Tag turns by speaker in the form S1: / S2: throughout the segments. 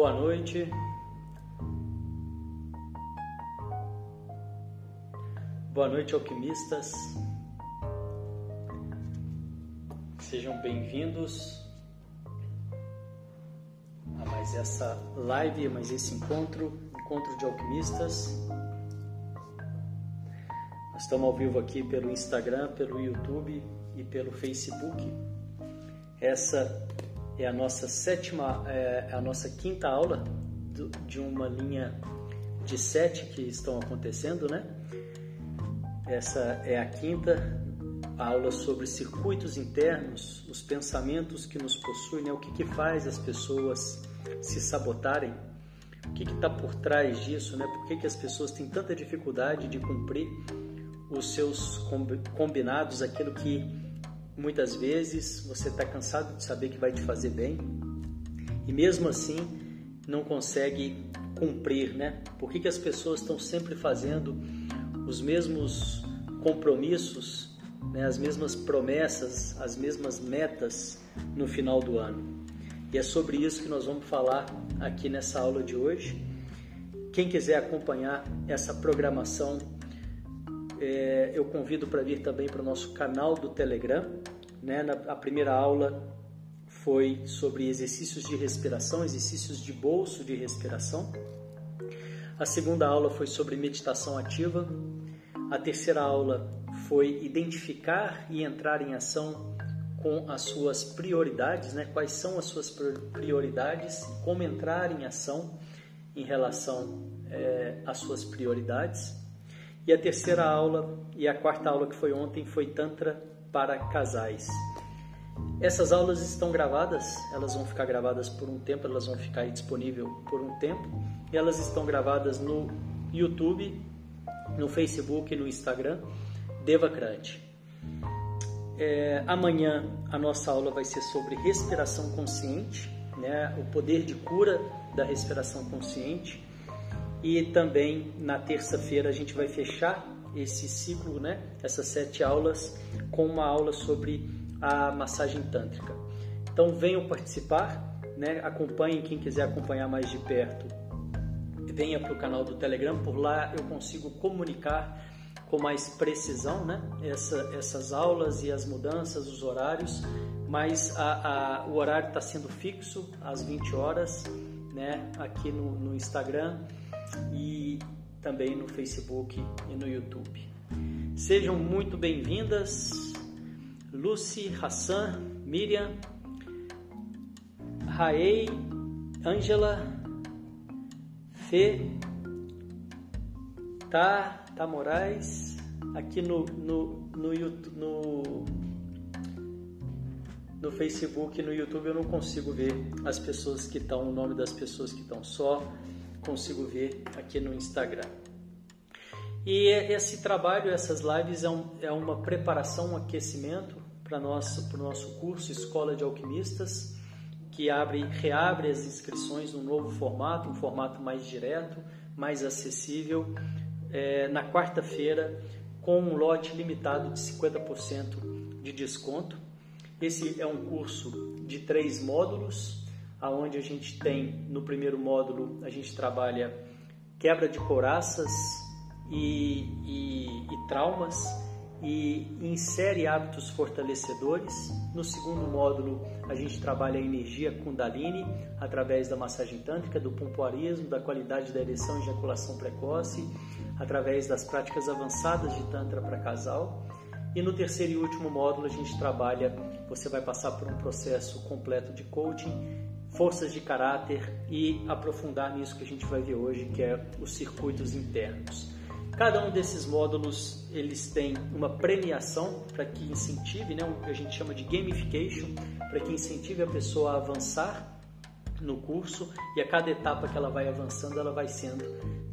S1: Boa noite. Boa noite, alquimistas. Sejam bem-vindos a mais essa live, a mais esse encontro, encontro de alquimistas. Nós estamos ao vivo aqui pelo Instagram, pelo YouTube e pelo Facebook. Essa é a nossa sétima, é a nossa quinta aula de uma linha de sete que estão acontecendo, né? Essa é a quinta aula sobre circuitos internos, os pensamentos que nos possuem, né? o que, que faz as pessoas se sabotarem, o que está por trás disso, né? por que, que as pessoas têm tanta dificuldade de cumprir os seus combinados, aquilo que muitas vezes você está cansado de saber que vai te fazer bem e mesmo assim não consegue cumprir, né? Por que, que as pessoas estão sempre fazendo os mesmos compromissos, né? as mesmas promessas, as mesmas metas no final do ano? E é sobre isso que nós vamos falar aqui nessa aula de hoje. Quem quiser acompanhar essa programação é, eu convido para vir também para o nosso canal do Telegram. Né? Na, a primeira aula foi sobre exercícios de respiração, exercícios de bolso de respiração. A segunda aula foi sobre meditação ativa. A terceira aula foi identificar e entrar em ação com as suas prioridades, né? Quais são as suas prioridades? Como entrar em ação em relação é, às suas prioridades? E a terceira aula e a quarta aula que foi ontem foi Tantra para casais. Essas aulas estão gravadas, elas vão ficar gravadas por um tempo, elas vão ficar disponíveis por um tempo. E elas estão gravadas no YouTube, no Facebook e no Instagram, Devacrante. É, amanhã a nossa aula vai ser sobre respiração consciente, né, o poder de cura da respiração consciente. E também na terça-feira a gente vai fechar esse ciclo, né? Essas sete aulas com uma aula sobre a massagem tântrica. Então venham participar, né? Acompanhem quem quiser acompanhar mais de perto. Venha para o canal do Telegram, por lá eu consigo comunicar com mais precisão, né? Essa, essas aulas e as mudanças, os horários, mas a, a, o horário está sendo fixo às 20 horas, né? Aqui no, no Instagram e também no Facebook e no YouTube. Sejam muito bem-vindas, Lucy, Hassan, Miriam, Raei, Ângela, Fê, Tá, Tá Moraes, aqui no, no, no, no, no Facebook e no YouTube eu não consigo ver as pessoas que estão, o nome das pessoas que estão só consigo ver aqui no Instagram. E esse trabalho, essas lives, é, um, é uma preparação, um aquecimento para o nosso curso Escola de Alquimistas, que abre, reabre as inscrições num novo formato, um formato mais direto, mais acessível, é, na quarta-feira, com um lote limitado de 50% de desconto. Esse é um curso de três módulos, aonde a gente tem no primeiro módulo a gente trabalha quebra de coraças e, e, e traumas e insere hábitos fortalecedores. No segundo módulo, a gente trabalha a energia Kundalini através da massagem tântrica, do pompoarismo, da qualidade da ereção e ejaculação precoce, através das práticas avançadas de Tantra para casal. E no terceiro e último módulo, a gente trabalha, você vai passar por um processo completo de coaching forças de caráter e aprofundar nisso que a gente vai ver hoje, que é os circuitos internos. Cada um desses módulos eles têm uma premiação para que incentive, né, o que a gente chama de gamification, para que incentive a pessoa a avançar no curso e a cada etapa que ela vai avançando, ela vai sendo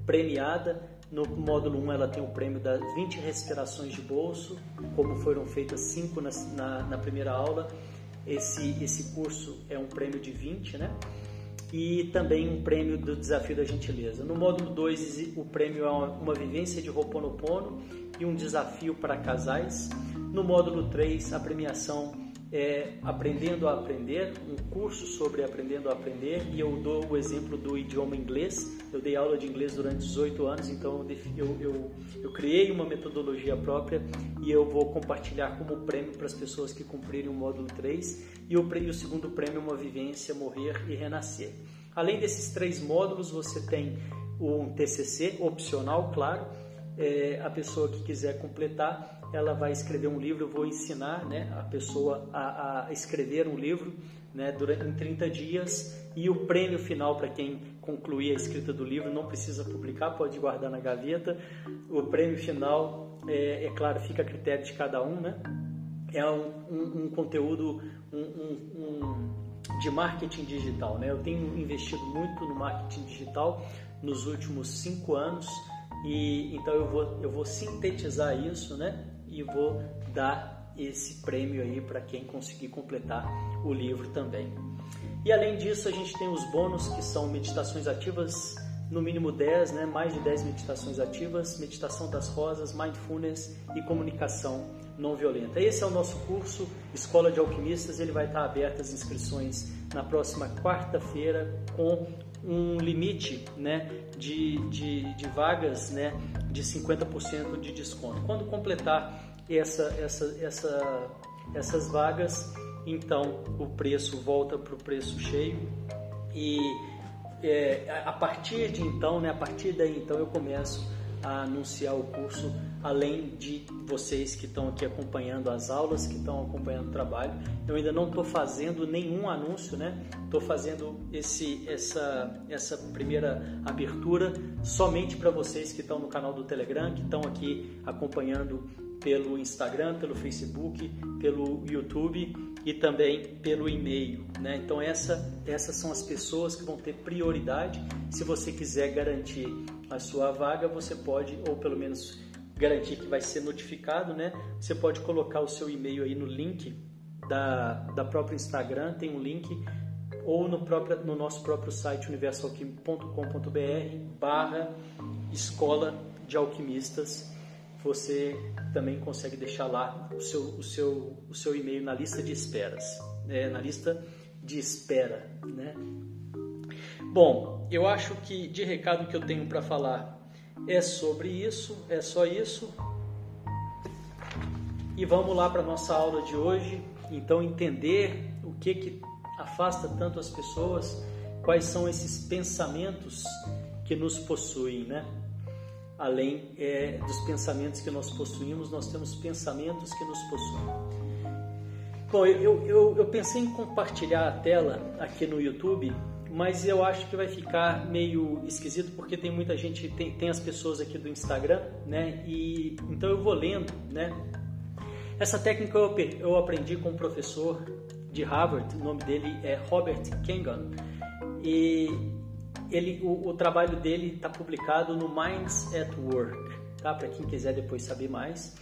S1: premiada. No módulo 1 ela tem o prêmio das 20 respirações de bolso, como foram feitas 5 na, na, na primeira aula esse, esse curso é um prêmio de 20, né? E também um prêmio do Desafio da Gentileza. No módulo 2, o prêmio é uma, vivência de Ho'oponopono e um desafio para casais. No módulo 3, a premiação é Aprendendo a Aprender, um curso sobre Aprendendo a Aprender, e eu dou o exemplo do idioma inglês. Eu dei aula de inglês durante 18 anos, então eu, eu, eu criei uma metodologia própria e eu vou compartilhar como prêmio para as pessoas que cumprirem o módulo 3. E o, e o segundo prêmio é uma vivência, morrer e renascer. Além desses três módulos, você tem um TCC opcional, claro. É, a pessoa que quiser completar ela vai escrever um livro, eu vou ensinar né, a pessoa a, a escrever um livro né, durante, em 30 dias e o prêmio final para quem concluir a escrita do livro não precisa publicar, pode guardar na gaveta. O prêmio final, é, é claro, fica a critério de cada um, né? É um, um, um conteúdo um, de marketing digital, né? Eu tenho investido muito no marketing digital nos últimos cinco anos e então eu vou, eu vou sintetizar isso, né? E vou dar esse prêmio aí para quem conseguir completar o livro também. E além disso, a gente tem os bônus que são meditações ativas, no mínimo 10, né? mais de 10 meditações ativas, meditação das rosas, mindfulness e comunicação não violenta. Esse é o nosso curso Escola de Alquimistas, ele vai estar aberto as inscrições na próxima quarta-feira com um limite né, de, de, de vagas né, de 50% de desconto. Quando completar essa, essa, essa, essas vagas, então o preço volta para o preço cheio e é, a partir de então, né, a partir daí então eu começo a anunciar o curso, além de vocês que estão aqui acompanhando as aulas, que estão acompanhando o trabalho. Eu ainda não estou fazendo nenhum anúncio, né? Estou fazendo esse, essa, essa primeira abertura somente para vocês que estão no canal do Telegram, que estão aqui acompanhando pelo Instagram, pelo Facebook, pelo YouTube e também pelo e-mail. Né? Então essa, essas são as pessoas que vão ter prioridade. Se você quiser garantir a sua vaga, você pode, ou pelo menos garantir que vai ser notificado, né? Você pode colocar o seu e-mail aí no link da, da própria Instagram, tem um link, ou no, próprio, no nosso próprio site universalquim.com.br barra escola de alquimistas você também consegue deixar lá o seu, o seu, o seu e-mail na lista de esperas, né? na lista de espera, né? Bom, eu acho que de recado que eu tenho para falar é sobre isso, é só isso. E vamos lá para nossa aula de hoje. Então entender o que que afasta tanto as pessoas, quais são esses pensamentos que nos possuem, né? além é, dos pensamentos que nós possuímos, nós temos pensamentos que nos possuem. Bom, eu, eu, eu pensei em compartilhar a tela aqui no YouTube, mas eu acho que vai ficar meio esquisito porque tem muita gente, tem, tem as pessoas aqui do Instagram, né? E então eu vou lendo, né? Essa técnica eu, eu aprendi com um professor de Harvard, o nome dele é Robert Kangan, e ele, o, o trabalho dele está publicado no Minds at Work, tá? Para quem quiser depois saber mais.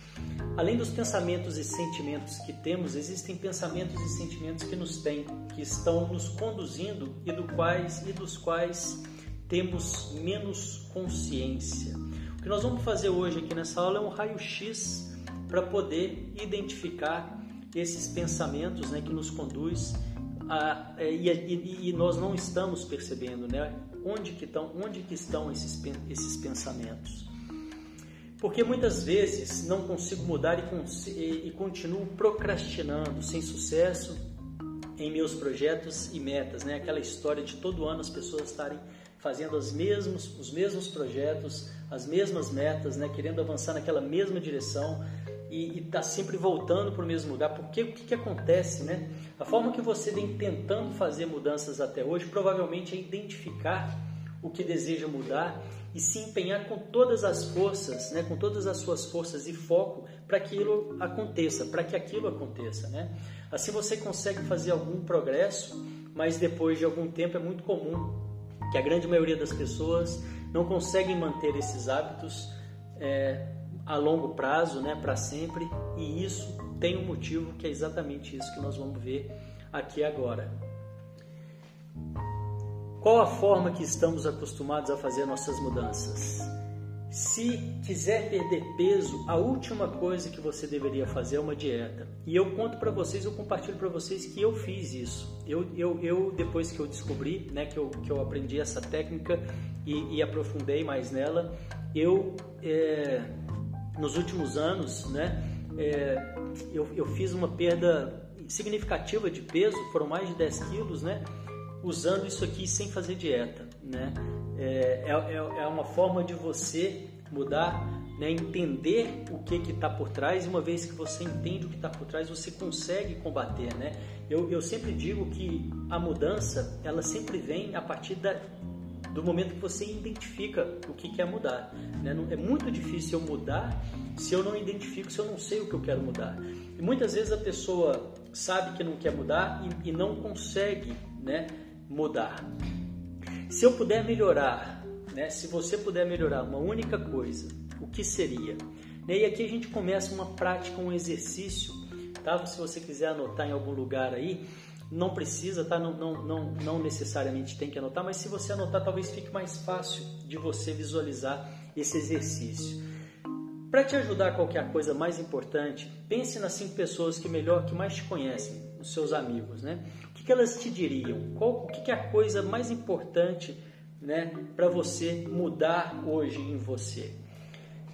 S1: Além dos pensamentos e sentimentos que temos, existem pensamentos e sentimentos que nos têm, que estão nos conduzindo e do quais e dos quais temos menos consciência. O que nós vamos fazer hoje aqui nessa aula é um raio-x para poder identificar esses pensamentos né, que nos conduz a, é, e, e, e, nós não estamos percebendo, né? onde que estão, onde que estão esses, esses pensamentos. Porque muitas vezes não consigo mudar e, e, e continuo procrastinando sem sucesso em meus projetos e metas, né? Aquela história de todo ano as pessoas estarem fazendo os mesmos, os mesmos projetos, as mesmas metas, né? Querendo avançar naquela mesma direção, e está sempre voltando para o mesmo lugar. Porque o que, que acontece, né? A forma que você vem tentando fazer mudanças até hoje provavelmente é identificar o que deseja mudar e se empenhar com todas as forças, né? Com todas as suas forças e foco para que aquilo aconteça, para que aquilo aconteça, né? Assim você consegue fazer algum progresso, mas depois de algum tempo é muito comum que a grande maioria das pessoas não conseguem manter esses hábitos. É, a longo prazo, né, para sempre, e isso tem um motivo que é exatamente isso que nós vamos ver aqui agora. Qual a forma que estamos acostumados a fazer nossas mudanças? Se quiser perder peso, a última coisa que você deveria fazer é uma dieta. E eu conto para vocês, eu compartilho para vocês que eu fiz isso. Eu, eu, eu, depois que eu descobri, né, que eu, que eu aprendi essa técnica e, e aprofundei mais nela, eu é, nos últimos anos, né, é, eu, eu fiz uma perda significativa de peso, foram mais de 10 quilos, né, usando isso aqui sem fazer dieta, né. É, é, é, é uma forma de você mudar, né, entender o que está por trás, e uma vez que você entende o que está por trás, você consegue combater. Né? Eu, eu sempre digo que a mudança ela sempre vem a partir da, do momento que você identifica o que quer mudar. Né? É muito difícil eu mudar se eu não identifico, se eu não sei o que eu quero mudar. E muitas vezes a pessoa sabe que não quer mudar e, e não consegue né, mudar. Se eu puder melhorar, né, se você puder melhorar uma única coisa, o que seria? E aqui a gente começa uma prática, um exercício, tá? Se você quiser anotar em algum lugar aí, não precisa, tá? Não, não, não, não necessariamente tem que anotar, mas se você anotar, talvez fique mais fácil de você visualizar esse exercício. Para te ajudar qualquer coisa mais importante, pense nas cinco pessoas que melhor, que mais te conhecem, os seus amigos, né? Que elas te diriam? Qual, o que é a coisa mais importante né, para você mudar hoje em você?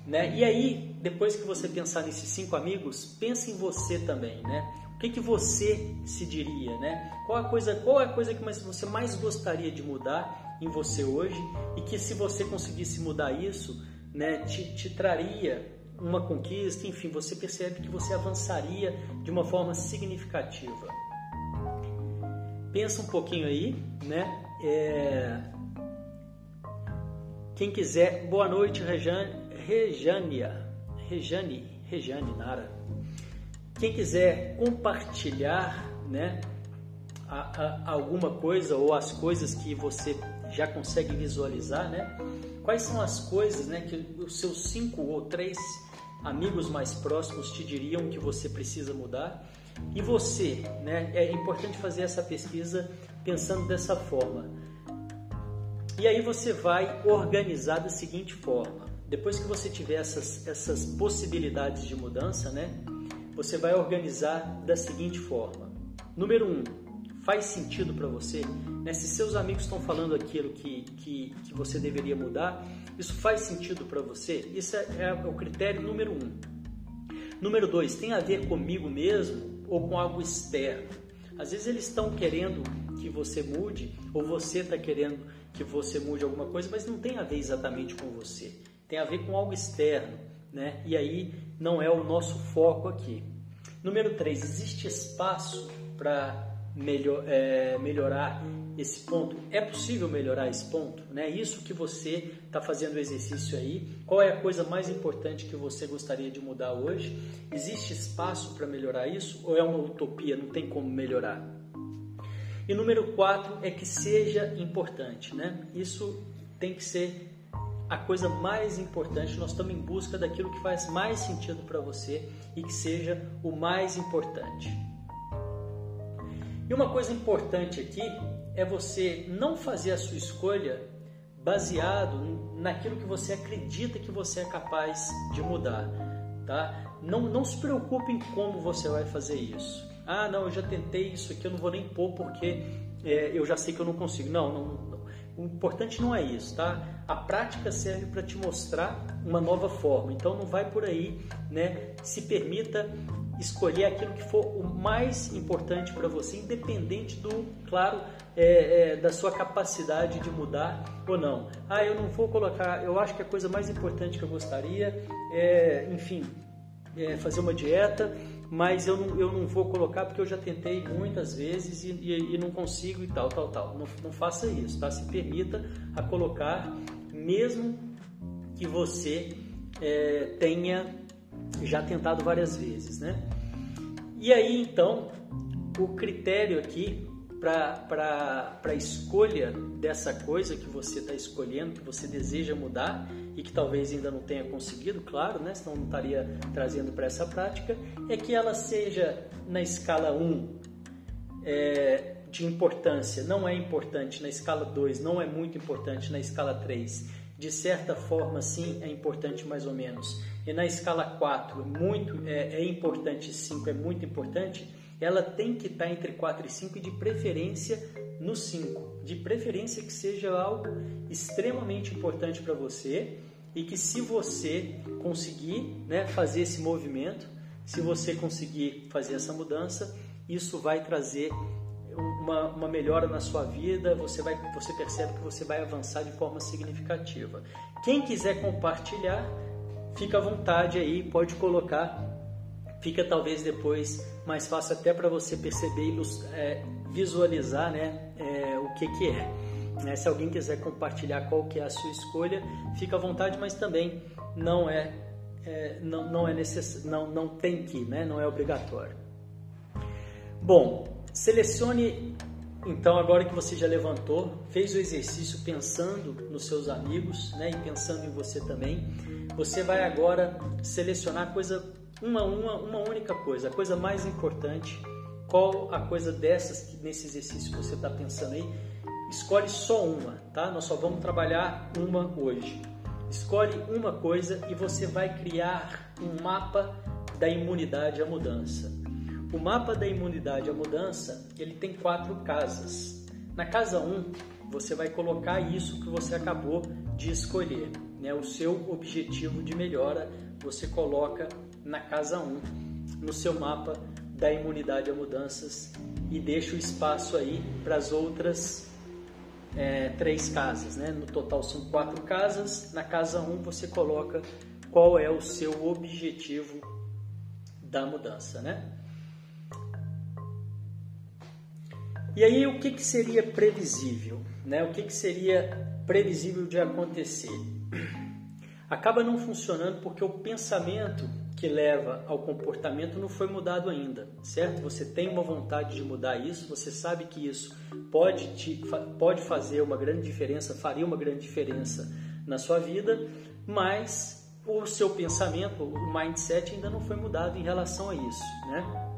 S1: Né? E aí, depois que você pensar nesses cinco amigos, pense em você também, né? O que, que você se diria, né? Qual a coisa, qual é a coisa que você mais gostaria de mudar em você hoje e que se você conseguisse mudar isso, né, te, te traria uma conquista, enfim, você percebe que você avançaria de uma forma significativa. Pensa um pouquinho aí, né? É... Quem quiser, boa noite, Rejane, Rejânia, Rejane, Rejane Nara. Quem quiser compartilhar, né, a, a, alguma coisa ou as coisas que você já consegue visualizar, né? Quais são as coisas, né, que os seus cinco ou três amigos mais próximos te diriam que você precisa mudar? E você, né? É importante fazer essa pesquisa pensando dessa forma. E aí você vai organizar da seguinte forma. Depois que você tiver essas, essas possibilidades de mudança, né? Você vai organizar da seguinte forma. Número um, faz sentido para você? Né? Se seus amigos estão falando aquilo que, que, que você deveria mudar, isso faz sentido para você? Isso é, é o critério número um. Número dois, tem a ver comigo mesmo? Ou com algo externo. Às vezes eles estão querendo que você mude, ou você está querendo que você mude alguma coisa, mas não tem a ver exatamente com você. Tem a ver com algo externo, né? E aí não é o nosso foco aqui. Número 3, existe espaço para melhor, é, melhorar esse ponto? É possível melhorar esse ponto? Né? Isso que você está fazendo o exercício aí. Qual é a coisa mais importante que você gostaria de mudar hoje? Existe espaço para melhorar isso ou é uma utopia? Não tem como melhorar? E número 4 é que seja importante. Né? Isso tem que ser a coisa mais importante. Nós estamos em busca daquilo que faz mais sentido para você e que seja o mais importante. E uma coisa importante aqui é você não fazer a sua escolha baseado naquilo que você acredita que você é capaz de mudar, tá? Não, não se preocupe em como você vai fazer isso. Ah, não, eu já tentei isso aqui, eu não vou nem pôr porque é, eu já sei que eu não consigo. Não, não, não, o importante não é isso, tá? A prática serve para te mostrar uma nova forma. Então não vai por aí, né? Se permita escolher aquilo que for o mais importante para você, independente do, claro, é, é, da sua capacidade de mudar ou não. Ah, eu não vou colocar, eu acho que a coisa mais importante que eu gostaria é, enfim, é fazer uma dieta, mas eu não, eu não vou colocar porque eu já tentei muitas vezes e, e, e não consigo e tal, tal, tal. Não, não faça isso, tá? Se permita a colocar, mesmo que você é, tenha já tentado várias vezes, né? E aí então o critério aqui para a escolha dessa coisa que você está escolhendo, que você deseja mudar e que talvez ainda não tenha conseguido, claro, né? senão não estaria trazendo para essa prática, é que ela seja na escala 1 é, de importância, não é importante, na escala 2 não é muito importante, na escala 3 de certa forma, sim, é importante mais ou menos. E na escala 4, muito, é, é importante, 5 é muito importante, ela tem que estar entre 4 e 5 e de preferência no 5. De preferência que seja algo extremamente importante para você e que se você conseguir né, fazer esse movimento, se você conseguir fazer essa mudança, isso vai trazer uma, uma, melhora na sua vida, você, vai, você percebe que você vai avançar de forma significativa. Quem quiser compartilhar, fica à vontade aí, pode colocar. Fica talvez depois mais fácil até para você perceber e é, visualizar né, é, o que, que é. Né? Se alguém quiser compartilhar qual que é a sua escolha, fica à vontade, mas também não é, é não, não é necess... não, não tem que, né? não é obrigatório. Bom, selecione então agora que você já levantou, fez o exercício pensando nos seus amigos, né, e pensando em você também, você vai agora selecionar coisa uma uma uma única coisa, a coisa mais importante. Qual a coisa dessas que nesse exercício você está pensando aí? Escolhe só uma, tá? Nós só vamos trabalhar uma hoje. Escolhe uma coisa e você vai criar um mapa da imunidade à mudança. O mapa da imunidade à mudança, ele tem quatro casas. Na casa 1, um, você vai colocar isso que você acabou de escolher, né? O seu objetivo de melhora, você coloca na casa 1, um, no seu mapa da imunidade a mudanças e deixa o espaço aí para as outras é, três casas, né? No total são quatro casas. Na casa 1 um, você coloca qual é o seu objetivo da mudança, né? E aí o que, que seria previsível, né? O que, que seria previsível de acontecer? Acaba não funcionando porque o pensamento que leva ao comportamento não foi mudado ainda, certo? Você tem uma vontade de mudar isso, você sabe que isso pode, te, pode fazer uma grande diferença, faria uma grande diferença na sua vida, mas o seu pensamento, o mindset ainda não foi mudado em relação a isso, né?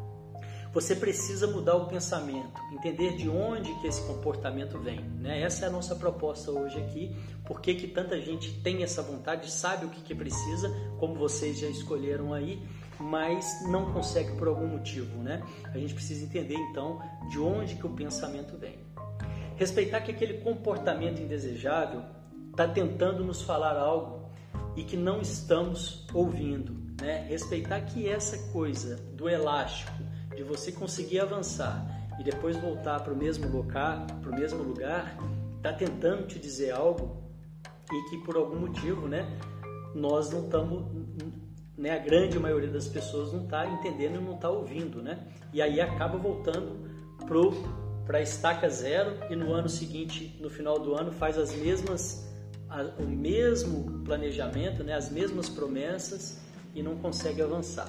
S1: Você precisa mudar o pensamento, entender de onde que esse comportamento vem. Né? Essa é a nossa proposta hoje aqui. Por que, que tanta gente tem essa vontade, sabe o que, que precisa, como vocês já escolheram aí, mas não consegue por algum motivo. Né? A gente precisa entender então de onde que o pensamento vem. Respeitar que aquele comportamento indesejável está tentando nos falar algo e que não estamos ouvindo. Né? Respeitar que essa coisa do elástico, de você conseguir avançar e depois voltar para o mesmo lugar, para o mesmo lugar, está tentando te dizer algo e que por algum motivo, né, nós não estamos, né, a grande maioria das pessoas não está entendendo e não está ouvindo, né? E aí acaba voltando pro para a estaca zero e no ano seguinte, no final do ano, faz as mesmas o mesmo planejamento, né, as mesmas promessas e não consegue avançar.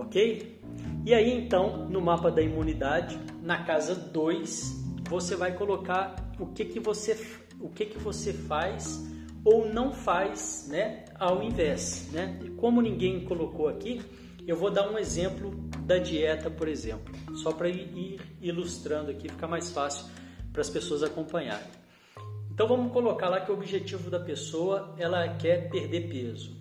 S1: OK? E aí então, no mapa da imunidade, na casa 2, você vai colocar o que que você o que que você faz ou não faz, né, ao invés, né? E como ninguém colocou aqui, eu vou dar um exemplo da dieta, por exemplo, só para ir ilustrando aqui, fica mais fácil para as pessoas acompanharem. Então vamos colocar lá que o objetivo da pessoa ela quer perder peso.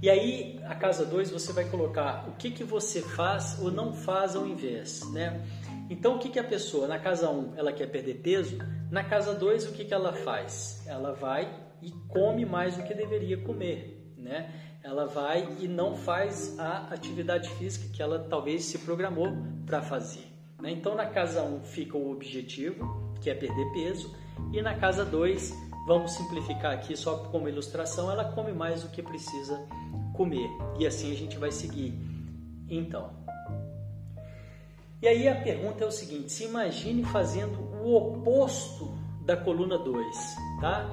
S1: E aí, a casa 2, você vai colocar o que, que você faz ou não faz ao invés, né? Então, o que, que a pessoa, na casa 1, um, ela quer perder peso, na casa 2, o que, que ela faz? Ela vai e come mais do que deveria comer, né? Ela vai e não faz a atividade física que ela talvez se programou para fazer. Né? Então, na casa 1 um, fica o objetivo, que é perder peso, e na casa 2, vamos simplificar aqui só como ilustração, ela come mais do que precisa comer. E assim a gente vai seguir. Então. E aí a pergunta é o seguinte: se imagine fazendo o oposto da coluna 2, tá?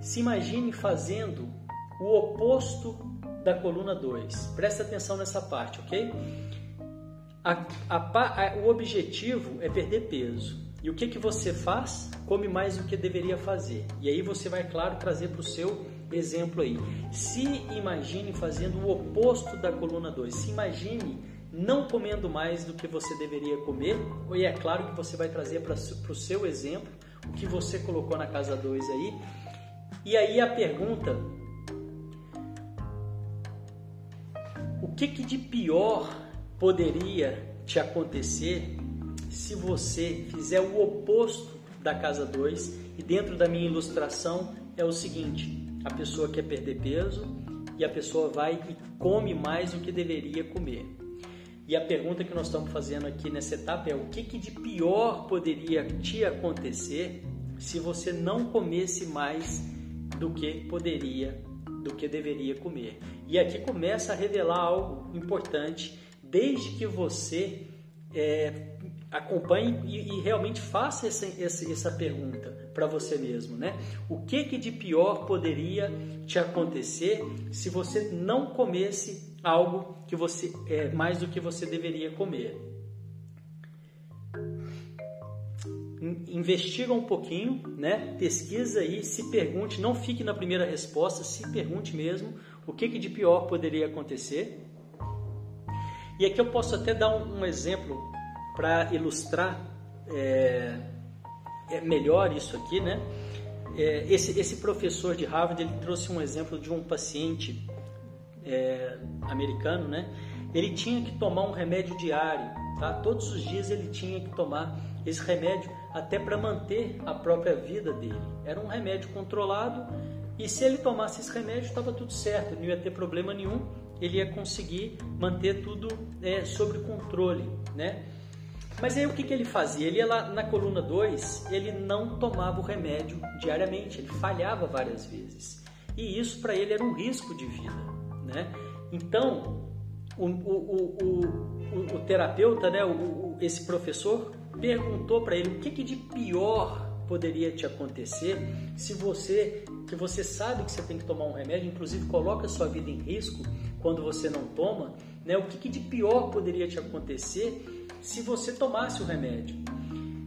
S1: Se imagine fazendo o oposto da coluna 2. Presta atenção nessa parte, ok? A, a, a, o objetivo é perder peso. E o que, que você faz? Come mais do que deveria fazer. E aí você vai, claro, trazer para o seu exemplo aí. Se imagine fazendo o oposto da coluna 2. Se imagine não comendo mais do que você deveria comer. E é claro que você vai trazer para o seu exemplo o que você colocou na casa 2 aí. E aí a pergunta: o que, que de pior poderia te acontecer se você fizer o oposto da casa 2? E dentro da minha ilustração é o seguinte: a pessoa quer perder peso e a pessoa vai e come mais do que deveria comer. E a pergunta que nós estamos fazendo aqui nessa etapa é: o que, que de pior poderia te acontecer se você não comesse mais do que poderia, do que deveria comer? E aqui começa a revelar algo importante, desde que você é, acompanhe e, e, realmente faça essa, essa, pergunta para você mesmo, né? O que, que de pior poderia te acontecer se você não comesse algo que você é mais do que você deveria comer? Investiga um pouquinho, né? Pesquisa aí, se pergunte, não fique na primeira resposta, se pergunte mesmo o que, que de pior poderia acontecer. E aqui eu posso até dar um, um exemplo para ilustrar é, é, melhor isso aqui, né? É, esse, esse professor de Harvard ele trouxe um exemplo de um paciente é, americano, né? Ele tinha que tomar um remédio diário, tá? Todos os dias ele tinha que tomar esse remédio até para manter a própria vida dele. Era um remédio controlado e se ele tomasse esse remédio estava tudo certo, não ia ter problema nenhum, ele ia conseguir manter tudo é, controle, né? Mas aí o que, que ele fazia? Ele ia lá na coluna 2, ele não tomava o remédio diariamente, ele falhava várias vezes. E isso para ele era um risco de vida. Né? Então, o, o, o, o terapeuta, né, esse professor, perguntou para ele o que, que de pior poderia te acontecer se você que você sabe que você tem que tomar um remédio, inclusive coloca sua vida em risco quando você não toma, né? O que, que de pior poderia te acontecer se você tomasse o remédio.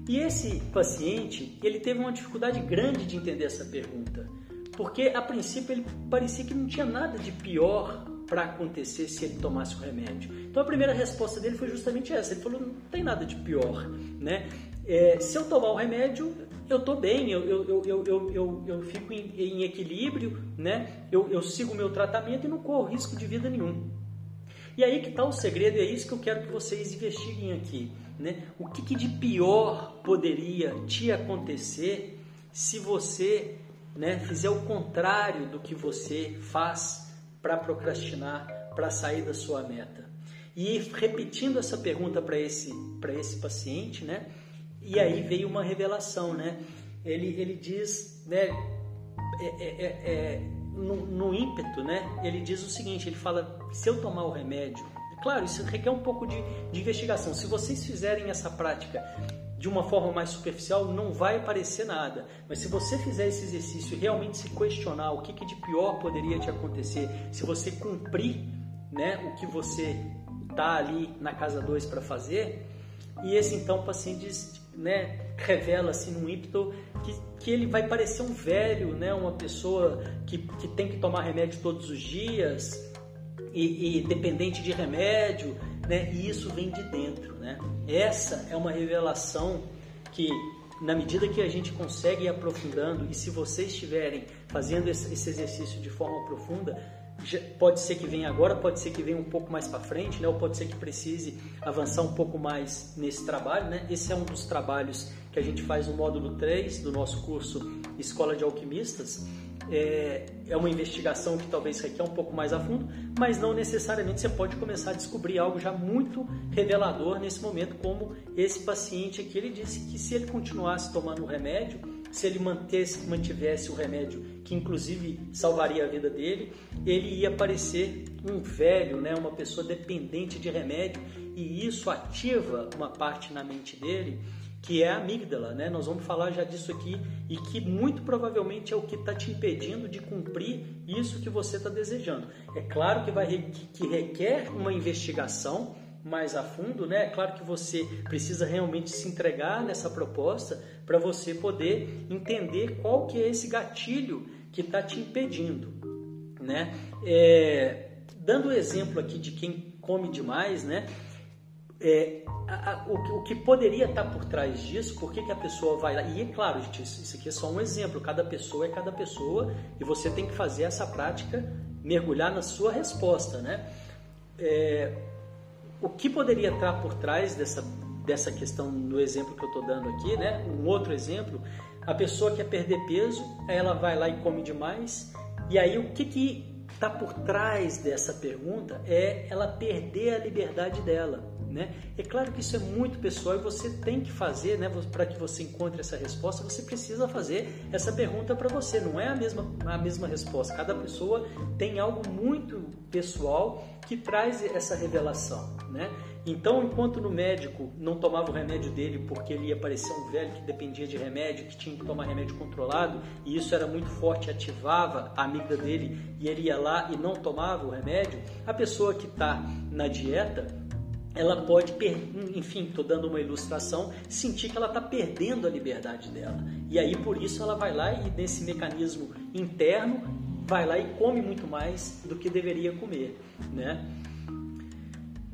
S1: E esse paciente, ele teve uma dificuldade grande de entender essa pergunta, porque a princípio ele parecia que não tinha nada de pior para acontecer se ele tomasse o remédio. Então a primeira resposta dele foi justamente essa. Ele falou: não tem nada de pior, né? É, se eu tomar o remédio, eu estou bem, eu, eu, eu, eu, eu, eu fico em, em equilíbrio, né? Eu, eu sigo o meu tratamento e não corro risco de vida nenhum. E aí que está o segredo, é isso que eu quero que vocês investiguem aqui. Né? O que, que de pior poderia te acontecer se você né, fizer o contrário do que você faz para procrastinar, para sair da sua meta? E repetindo essa pergunta para esse, esse paciente, né? E aí veio uma revelação, né? Ele, ele diz, né? É, é, é, é no, no, ímpeto, né, ele diz o seguinte: ele fala, se eu tomar o remédio, claro, isso requer um pouco de, de investigação. Se vocês fizerem essa prática de uma forma mais superficial, não vai aparecer nada. Mas se você fizer esse exercício e realmente se questionar o que, que de pior poderia te acontecer, se você cumprir né, o que você está ali na casa 2 para fazer, e esse então paciente diz, né, revela assim num ímpeto que, que ele vai parecer um velho, né, uma pessoa que, que tem que tomar remédio todos os dias e, e dependente de remédio, né, e isso vem de dentro, né? Essa é uma revelação que na medida que a gente consegue ir aprofundando e se vocês estiverem fazendo esse exercício de forma profunda, pode ser que venha agora, pode ser que venha um pouco mais para frente, né? ou pode ser que precise avançar um pouco mais nesse trabalho. Né? Esse é um dos trabalhos que a gente faz no módulo 3 do nosso curso Escola de Alquimistas. É, é uma investigação que talvez requer um pouco mais a fundo, mas não necessariamente você pode começar a descobrir algo já muito revelador nesse momento, como esse paciente aqui. Ele disse que se ele continuasse tomando o remédio, se ele mantesse, mantivesse o remédio, que inclusive salvaria a vida dele, ele ia parecer um velho, né, uma pessoa dependente de remédio, e isso ativa uma parte na mente dele que é a amígdala, né? Nós vamos falar já disso aqui e que muito provavelmente é o que está te impedindo de cumprir isso que você está desejando. É claro que vai que requer uma investigação mais a fundo, né? É claro que você precisa realmente se entregar nessa proposta para você poder entender qual que é esse gatilho que está te impedindo, né? É, dando o exemplo aqui de quem come demais, né? é, a, a, o, o, que poderia estar por trás disso, por que, que a pessoa vai lá. E é claro, gente, isso, isso aqui é só um exemplo, cada pessoa é cada pessoa e você tem que fazer essa prática, mergulhar na sua resposta, né? É, o que poderia estar por trás dessa, dessa questão no exemplo que eu estou dando aqui, né? Um outro exemplo, a pessoa quer perder peso, ela vai lá e come demais, e aí o que que está por trás dessa pergunta é ela perder a liberdade dela. Né? É claro que isso é muito pessoal e você tem que fazer, né, para que você encontre essa resposta, você precisa fazer essa pergunta para você. Não é a mesma, a mesma resposta. Cada pessoa tem algo muito pessoal que traz essa revelação. Né? Então, enquanto no médico não tomava o remédio dele porque ele ia parecer um velho que dependia de remédio, que tinha que tomar remédio controlado, e isso era muito forte, ativava a amígdala dele e ele ia lá e não tomava o remédio, a pessoa que está na dieta, ela pode, enfim, estou dando uma ilustração, sentir que ela está perdendo a liberdade dela. E aí, por isso, ela vai lá e, nesse mecanismo interno, vai lá e come muito mais do que deveria comer, né?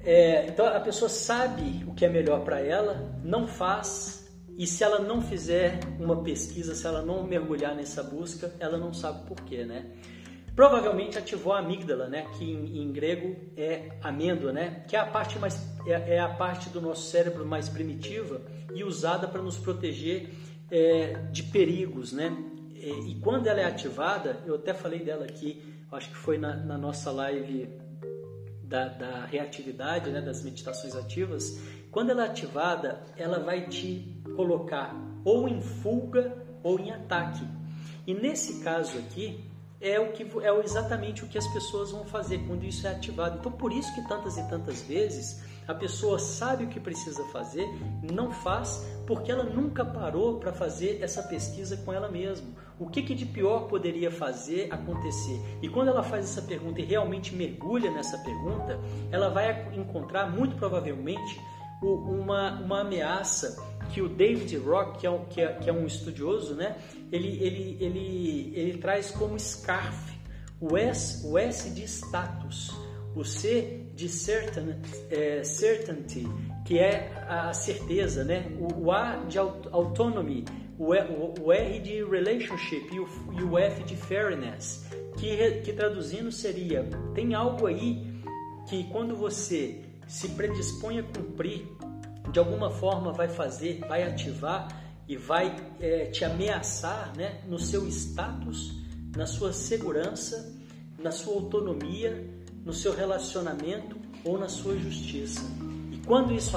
S1: É, então a pessoa sabe o que é melhor para ela, não faz, e se ela não fizer uma pesquisa, se ela não mergulhar nessa busca, ela não sabe porquê, né? Provavelmente ativou a amígdala, né? Que em, em grego é amêndoa, né? Que é a parte mais é, é, a parte do nosso cérebro mais primitiva e usada para nos proteger é, de perigos, né? E, e, quando ela é ativada, eu até falei dela aqui, acho que foi na, na nossa live da, da reatividade, né, das meditações ativas, quando ela é ativada, ela vai te colocar ou em fuga ou em ataque. E nesse caso aqui, é o que é exatamente o que as pessoas vão fazer quando isso é ativado. Então, por isso que tantas e tantas vezes a pessoa sabe o que precisa fazer, não faz, porque ela nunca parou para fazer essa pesquisa com ela mesma. O que, que de pior poderia fazer acontecer? E quando ela faz essa pergunta e realmente mergulha nessa pergunta, ela vai encontrar muito provavelmente uma, uma ameaça que o David Rock, que é um, que é, que é um estudioso, né, ele, ele, ele, ele traz como scarf o S, o S de status o C de certain, é, certainty, que é a certeza, né? O, o A de autonomy, o, o, R de relationship e o, e o F de fairness, que, que traduzindo seria: tem algo aí que quando você se predispõe a cumprir, de alguma forma vai fazer, vai ativar e vai é, te ameaçar né, no seu status, na sua segurança, na sua autonomia no seu relacionamento ou na sua justiça. E quando isso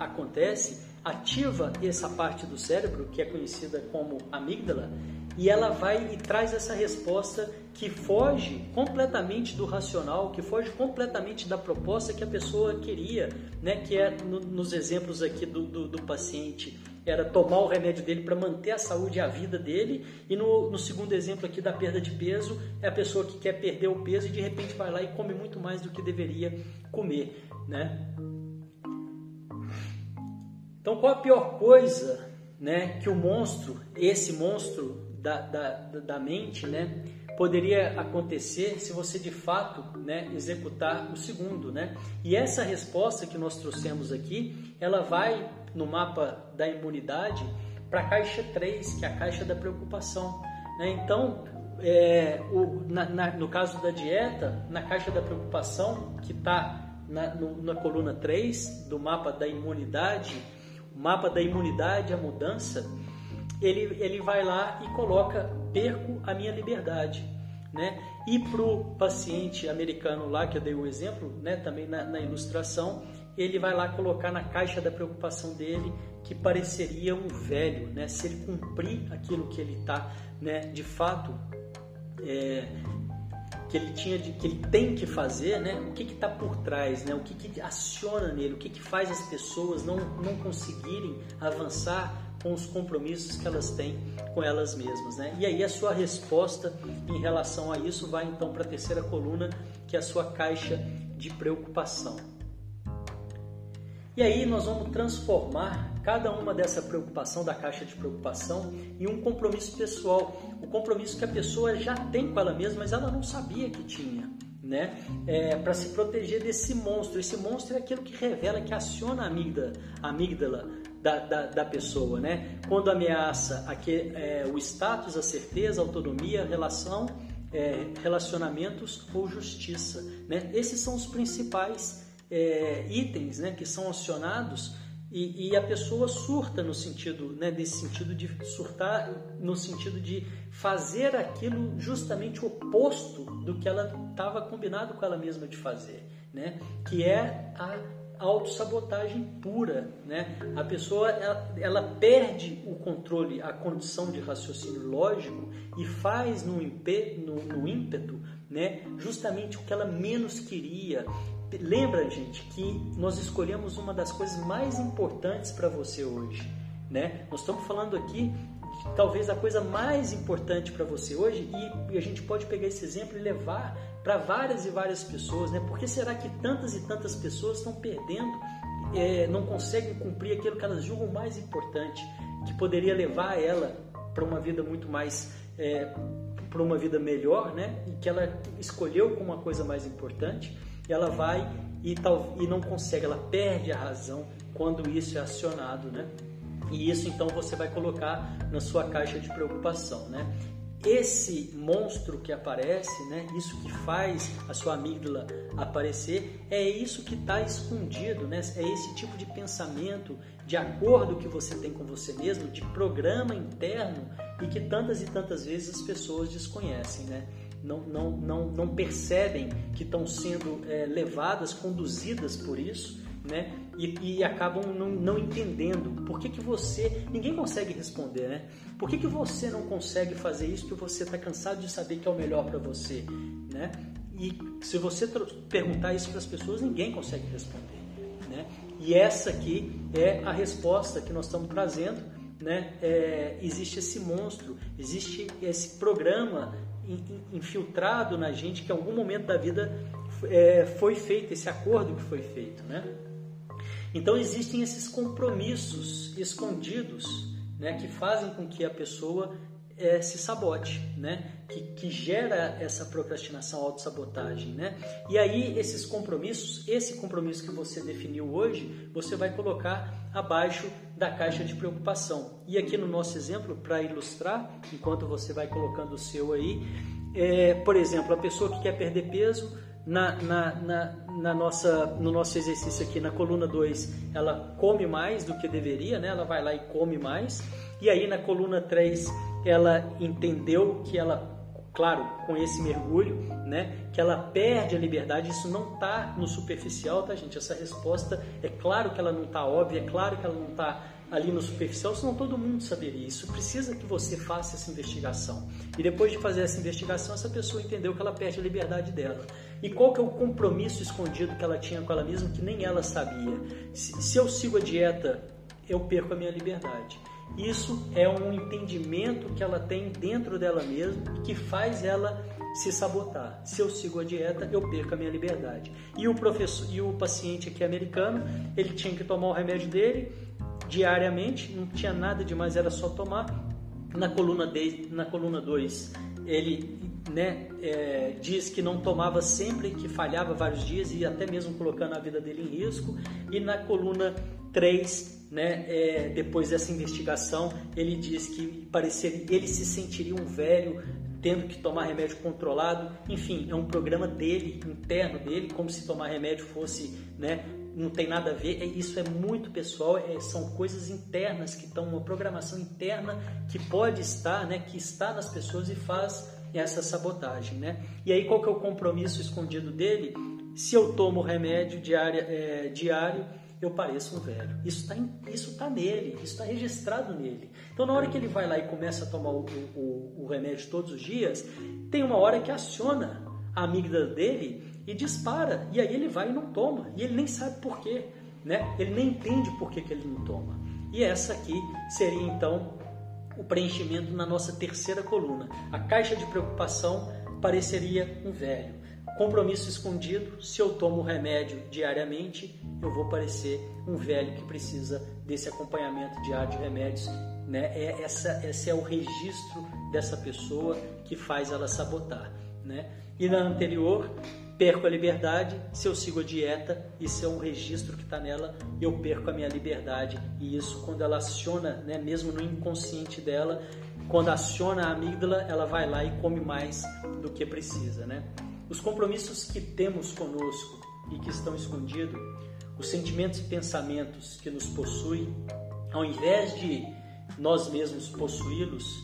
S1: acontece, ativa essa parte do cérebro que é conhecida como amígdala e ela vai e traz essa resposta que foge completamente do racional, que foge completamente da proposta que a pessoa queria, né? que é no, nos exemplos aqui do, do, do paciente era tomar o remédio dele para manter a saúde e a vida dele. E no, no, segundo exemplo aqui da perda de peso, é a pessoa que quer perder o peso e de repente vai lá e come muito mais do que deveria comer, né? Então, qual a pior coisa, né, que o monstro, esse monstro da, da, da mente, né, poderia acontecer se você de fato né, executar o segundo, né? E essa resposta que nós trouxemos aqui, ela vai no mapa da imunidade para a caixa 3, que é a caixa da preocupação. Né? Então, é, o, na, na, no caso da dieta, na caixa da preocupação, que está na, na coluna 3 do mapa da imunidade, mapa da imunidade, a mudança, ele, ele vai lá e coloca: perco a minha liberdade. Né? E para o paciente americano lá, que eu dei o um exemplo, né, também na, na ilustração, ele vai lá colocar na caixa da preocupação dele que pareceria um velho, né? Se ele cumprir aquilo que ele está, né? De fato, é, que ele tinha, de, que ele tem que fazer, né? O que está por trás, né? O que, que aciona nele, o que, que faz as pessoas não, não conseguirem avançar com os compromissos que elas têm com elas mesmas, né? E aí a sua resposta em relação a isso vai então para a terceira coluna, que é a sua caixa de preocupação. E aí nós vamos transformar cada uma dessa preocupação da caixa de preocupação em um compromisso pessoal, o compromisso que a pessoa já tem com ela mesma, mas ela não sabia que tinha. né? É, para se proteger desse monstro. Esse monstro é aquilo que revela, que aciona a amígdala, a amígdala da, da, da, pessoa, né? Quando ameaça aqui, é, o status, a certeza, a autonomia, a relação, é, relacionamentos ou justiça, né? Esses são os principais é, itens, né? Que são acionados e, e, a pessoa surta no sentido, né? Desse sentido de surtar no sentido de fazer aquilo justamente oposto do que ela estava combinado com ela mesma de fazer, né? Que é a autossabotagem pura, né? A pessoa ela, ela, perde o controle, a condição de raciocínio lógico e faz no, no, no ímpeto, né? Justamente o que ela menos queria. Lembra, gente, que nós escolhemos uma das coisas mais importantes para você hoje, né? Nós estamos falando aqui de, talvez a coisa mais importante para você hoje e, e a gente pode pegar esse exemplo e levar para várias e várias pessoas, né? Por que será que tantas e tantas pessoas estão perdendo, é, não conseguem cumprir aquilo que elas julgam mais importante, que poderia levar ela para uma vida muito mais, é, para uma vida melhor, né? E que ela escolheu como uma coisa mais importante, ela vai e, tal, e não consegue, ela perde a razão quando isso é acionado, né? E isso então você vai colocar na sua caixa de preocupação, né? esse monstro que aparece, né, isso que faz a sua amígdala aparecer, é isso que está escondido, né? é esse tipo de pensamento, de acordo que você tem com você mesmo, de programa interno e que tantas e tantas vezes as pessoas desconhecem. Né? Não, não, não, não percebem que estão sendo é, levadas, conduzidas por isso né? E, e acabam não, não, entendendo por que, que você. Ninguém consegue responder, né? Por que, que você não consegue fazer isso que você está cansado de saber que é o melhor para você, né? E se você perguntar isso para as pessoas, ninguém consegue responder, né? E essa aqui é a resposta que nós estamos trazendo, né? É, existe esse monstro, existe esse programa infiltrado na gente que em algum momento da vida é, foi feito, esse acordo que foi feito, né? Então existem esses compromissos escondidos né, que fazem com que a pessoa é, se sabote, né? Que, que gera essa procrastinação, autossabotagem, né? E aí esses compromissos, esse compromisso que você definiu hoje, você vai colocar abaixo da caixa de preocupação. E aqui no nosso exemplo, para ilustrar, enquanto você vai colocando o seu aí, é, por exemplo, a pessoa que quer perder peso, na, na, na, na, nossa, no nosso exercício aqui na coluna 2, ela come mais do que deveria, né? ela vai lá e come mais. E aí na coluna 3, ela entendeu que ela, claro, com esse mergulho, né? que ela perde a liberdade. Isso não está no superficial, tá, gente? Essa resposta é claro que ela não está óbvia, é claro que ela não está ali no superficial, senão todo mundo saberia. Isso precisa que você faça essa investigação. E depois de fazer essa investigação, essa pessoa entendeu que ela perde a liberdade dela. E qual que é o compromisso escondido que ela tinha com ela mesma que nem ela sabia? Se, eu sigo a dieta, eu perco a minha liberdade. Isso é um entendimento que ela tem dentro dela mesma e que faz ela se sabotar. Se eu sigo a dieta, eu perco a minha liberdade. E o professor e o paciente aqui americano, ele tinha que tomar o remédio dele, diariamente, não tinha nada demais, era só tomar. Na coluna 2, na coluna dois, ele né, é, diz que não tomava sempre, que falhava vários dias e até mesmo colocando a vida dele em risco. E na coluna 3, né, é, depois dessa investigação, ele diz que parecia, ele se sentiria um velho tendo que tomar remédio controlado. Enfim, é um programa dele, interno dele, como se tomar remédio fosse né, não tem nada a ver, é, isso é muito pessoal, é, são coisas internas que estão, uma programação interna que pode estar, né, que está nas pessoas e faz essa sabotagem, né? E aí qual que é o compromisso escondido dele? Se eu tomo remédio diário, é, diário eu pareço um velho. Isso está isso tá nele, isso está registrado nele. Então, na hora que ele vai lá e começa a tomar o, o, o remédio todos os dias, tem uma hora que aciona a amígdala dele e dispara. E aí ele vai e não toma. E ele nem sabe por quê. Né? Ele nem entende por que, que ele não toma. E essa aqui seria então o preenchimento na nossa terceira coluna. A caixa de preocupação pareceria um velho. Compromisso escondido, se eu tomo remédio diariamente, eu vou parecer um velho que precisa desse acompanhamento diário de remédios. Né? É, essa, esse é o registro dessa pessoa que faz ela sabotar. Né? E na anterior, perco a liberdade, se eu sigo a dieta, isso é um registro que está nela, eu perco a minha liberdade. E isso, quando ela aciona, né, mesmo no inconsciente dela, quando aciona a amígdala, ela vai lá e come mais do que precisa. Né? Os compromissos que temos conosco e que estão escondidos, os sentimentos e pensamentos que nos possuem, ao invés de nós mesmos possuí-los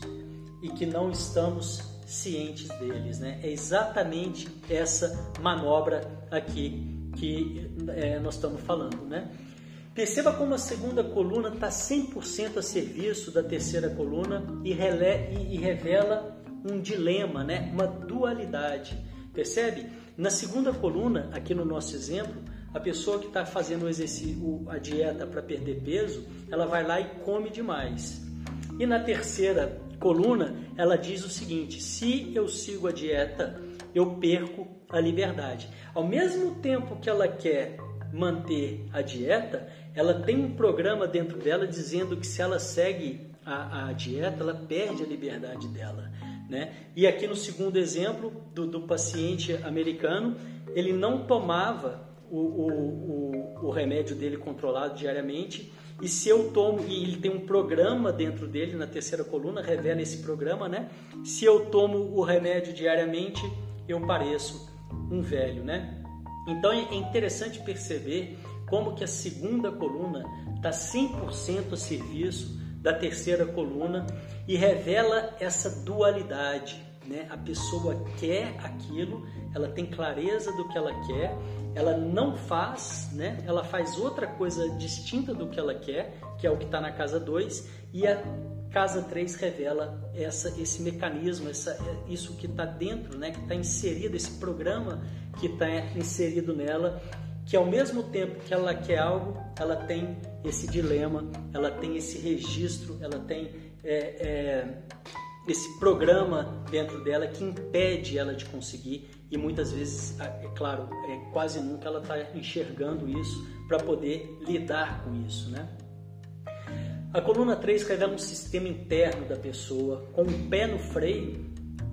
S1: e que não estamos cientes deles. Né? É exatamente essa manobra aqui que é, nós estamos falando. Né? Perceba como a segunda coluna está 100% a serviço da terceira coluna e, rele, e, revela um dilema, né? uma dualidade. Percebe? Na segunda coluna, aqui no nosso exemplo, a pessoa que está fazendo o exercício, a dieta para perder peso, ela vai lá e come demais. E na terceira coluna, ela diz o seguinte: se eu sigo a dieta, eu perco a liberdade. Ao mesmo tempo que ela quer manter a dieta, ela tem um programa dentro dela dizendo que se ela segue a, a dieta, ela perde a liberdade dela. Né? E aqui no segundo exemplo do, do paciente americano, ele não tomava o, o, o, o remédio dele controlado diariamente e se eu tomo, e ele tem um programa dentro dele, na terceira coluna, revela esse programa, né? Se eu tomo o remédio diariamente, eu pareço um velho, né? Então é interessante perceber como que a segunda coluna está 100% a serviço da terceira coluna e revela essa dualidade, né? A pessoa quer aquilo, ela tem clareza do que ela quer, ela não faz, né? ela faz outra coisa distinta do que ela quer, que é o que está na casa 2, e a casa 3 revela essa, esse mecanismo, essa, isso que está dentro, né? que está inserido, esse programa que está inserido nela, que ao mesmo tempo que ela quer algo, ela tem esse dilema, ela tem esse registro, ela tem é, é, esse programa dentro dela que impede ela de conseguir e muitas vezes, é claro, é, quase nunca ela está enxergando isso para poder lidar com isso, né? A coluna 3 revela um sistema interno da pessoa com um pé no freio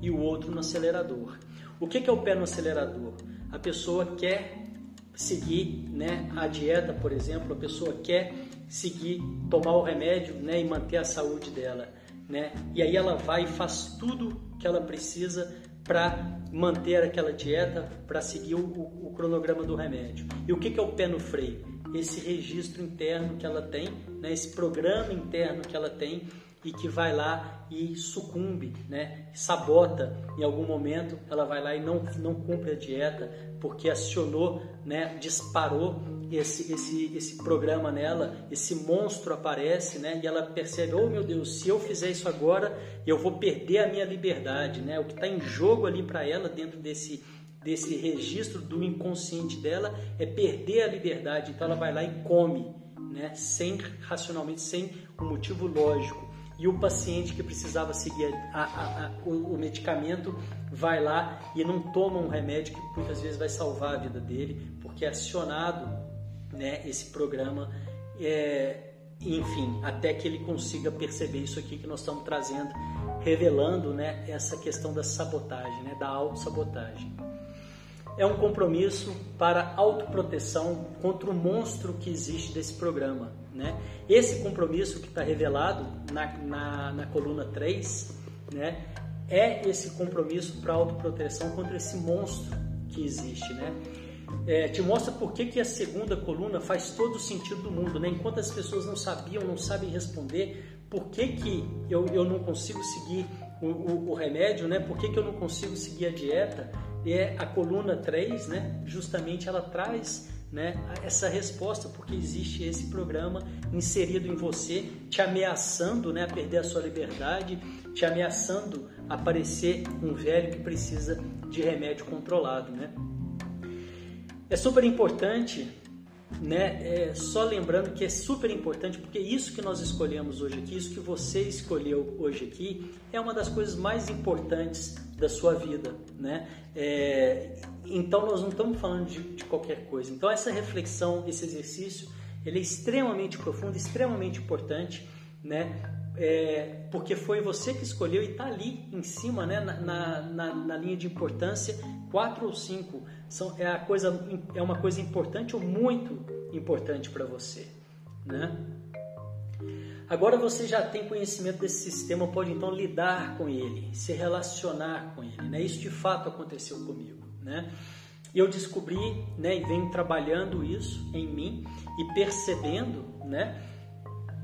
S1: e o outro no acelerador. O que é o pé no acelerador? A pessoa quer seguir né, a dieta, por exemplo, a pessoa quer seguir, tomar o remédio né, e manter a saúde dela. Né? E aí ela vai e faz tudo que ela precisa para manter aquela dieta, para seguir o, o, o, cronograma do remédio. E o que, que é o pé no freio? Esse registro interno que ela tem, né, esse programa interno que ela tem e que vai lá e sucumbe, né? sabota em algum momento, ela vai lá e não, não cumpre a dieta porque acionou, né? disparou esse, esse, esse programa nela, esse monstro aparece né? e ela percebe, oh meu Deus, se eu fizer isso agora, eu vou perder a minha liberdade. Né? O que está em jogo ali para ela dentro desse, desse registro do inconsciente dela é perder a liberdade. Então ela vai lá e come, né? sem racionalmente, sem um motivo lógico e o paciente que precisava seguir a, a, a, o, o, medicamento vai lá e não toma um remédio que muitas vezes vai salvar a vida dele, porque é acionado né, esse programa, é, enfim, até que ele consiga perceber isso aqui que nós estamos trazendo, revelando né, essa questão da sabotagem, né, da autossabotagem é um compromisso para autoproteção contra o monstro que existe desse programa. Né? Esse compromisso que está revelado na, na, na, coluna 3 né, é esse compromisso para autoproteção contra esse monstro que existe. Né? É, te mostra por que, que a segunda coluna faz todo o sentido do mundo. Né? Enquanto as pessoas não sabiam, não sabem responder por que, que eu, eu não consigo seguir o, o, o remédio, né? por que, que eu não consigo seguir a dieta, é a coluna 3, né, justamente ela traz né, essa resposta, porque existe esse programa inserido em você, te ameaçando né, a perder a sua liberdade, te ameaçando a parecer um velho que precisa de remédio controlado. Né? É super importante né? É, só lembrando que é super importante porque isso que nós escolhemos hoje aqui, isso que você escolheu hoje aqui, é uma das coisas mais importantes da sua vida, né? É, então nós não estamos falando de, de, qualquer coisa. Então essa reflexão, esse exercício, ele é extremamente profundo, extremamente importante, né? É, porque foi você que escolheu e está ali em cima, né, na, na, na, linha de importância, quatro ou cinco são, é, a coisa, é uma coisa importante ou muito importante para você. Né? Agora você já tem conhecimento desse sistema, pode então lidar com ele, se relacionar com ele. Né? Isso de fato aconteceu comigo. Né? Eu descobri né, e venho trabalhando isso em mim e percebendo né,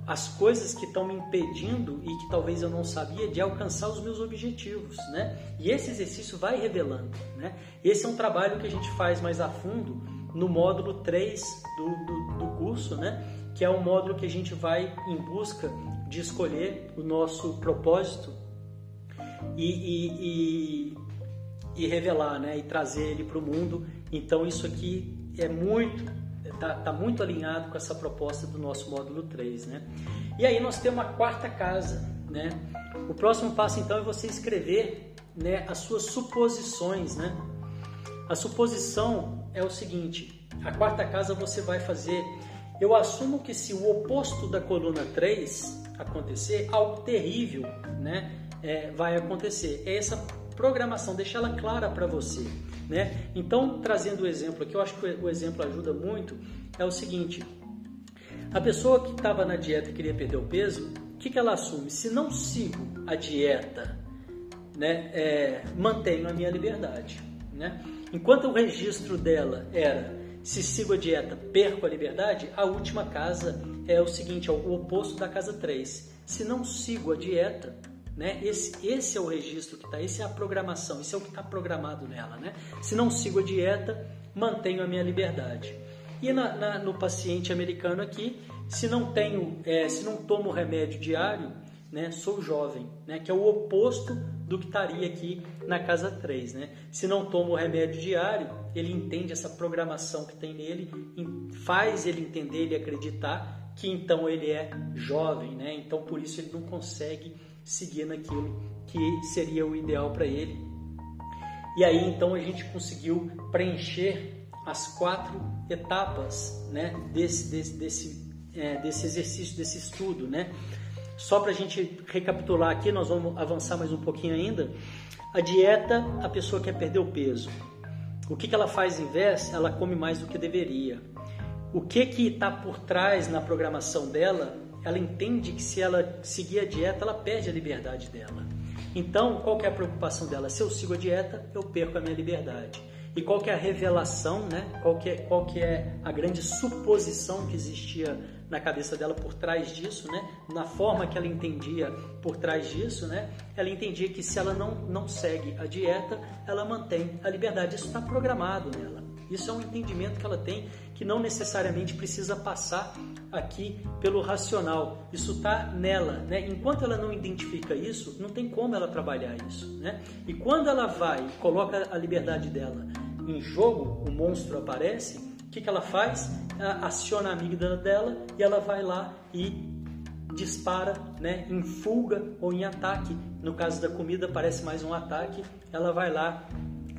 S1: as coisas que estão me impedindo e que talvez eu não sabia de alcançar os meus objetivos, né? E esse exercício vai revelando, né? Esse é um trabalho que a gente faz mais a fundo no módulo 3 do, do, do curso, né? Que é o módulo que a gente vai em busca de escolher o nosso propósito e, e, e, e revelar, né? E trazer ele para o mundo. Então isso aqui é muito está tá muito alinhado com essa proposta do nosso módulo 3. Né? E aí nós temos a quarta casa. Né? O próximo passo então é você escrever né, as suas suposições. Né? A suposição é o seguinte: a quarta casa você vai fazer. Eu assumo que se o oposto da coluna 3 acontecer, algo terrível né, é, vai acontecer. É essa programação, deixar ela clara para você. Né? Então, trazendo o exemplo aqui, eu acho que o exemplo ajuda muito, é o seguinte, a pessoa que estava na dieta e queria perder o peso, o que, que ela assume? Se não sigo a dieta, né, é, mantenho a minha liberdade. Né? Enquanto o registro dela era se sigo a dieta, perco a liberdade, a última casa é o seguinte, é o oposto da casa 3. Se não sigo a dieta, né? Esse, esse é o registro que está, essa é a programação, isso é o que está programado nela. Né? Se não sigo a dieta, mantenho a minha liberdade. E na, na, no paciente americano aqui, se não tenho, é, se não tomo remédio diário, né, sou jovem, né, que é o oposto do que estaria aqui na casa 3. Né? Se não tomo remédio diário, ele entende essa programação que tem nele, faz ele entender, ele acreditar que então ele é jovem, né? então por isso ele não consegue seguir naquilo que seria o ideal para ele. E aí então a gente conseguiu preencher as quatro etapas né, desse, desse, desse, é, desse exercício, desse estudo. Né? Só para a gente recapitular aqui, nós vamos avançar mais um pouquinho ainda. A dieta, a pessoa quer perder o peso. O que, que ela faz em vez? Ela come mais do que deveria. O que que está por trás na programação dela ela entende que se ela seguir a dieta, ela perde a liberdade dela. Então, qual é a preocupação dela? Se eu sigo a dieta, eu perco a minha liberdade. E qual é a revelação, né? Qual que é, qual que é a grande suposição que existia na cabeça dela por trás disso, né? Na forma que ela entendia por trás disso, né? Ela entendia que se ela não, não segue a dieta, ela mantém a liberdade. Isso está programado nela. Isso é um entendimento que ela tem que não necessariamente precisa passar aqui pelo racional. Isso está nela, né? Enquanto ela não identifica isso, não tem como ela trabalhar isso, né? E quando ela vai e coloca a liberdade dela em jogo, o monstro aparece, o que, que ela faz? Ela aciona a amígdala dela e ela vai lá e dispara, né, em fuga ou em ataque. No caso da comida parece mais um ataque. Ela vai lá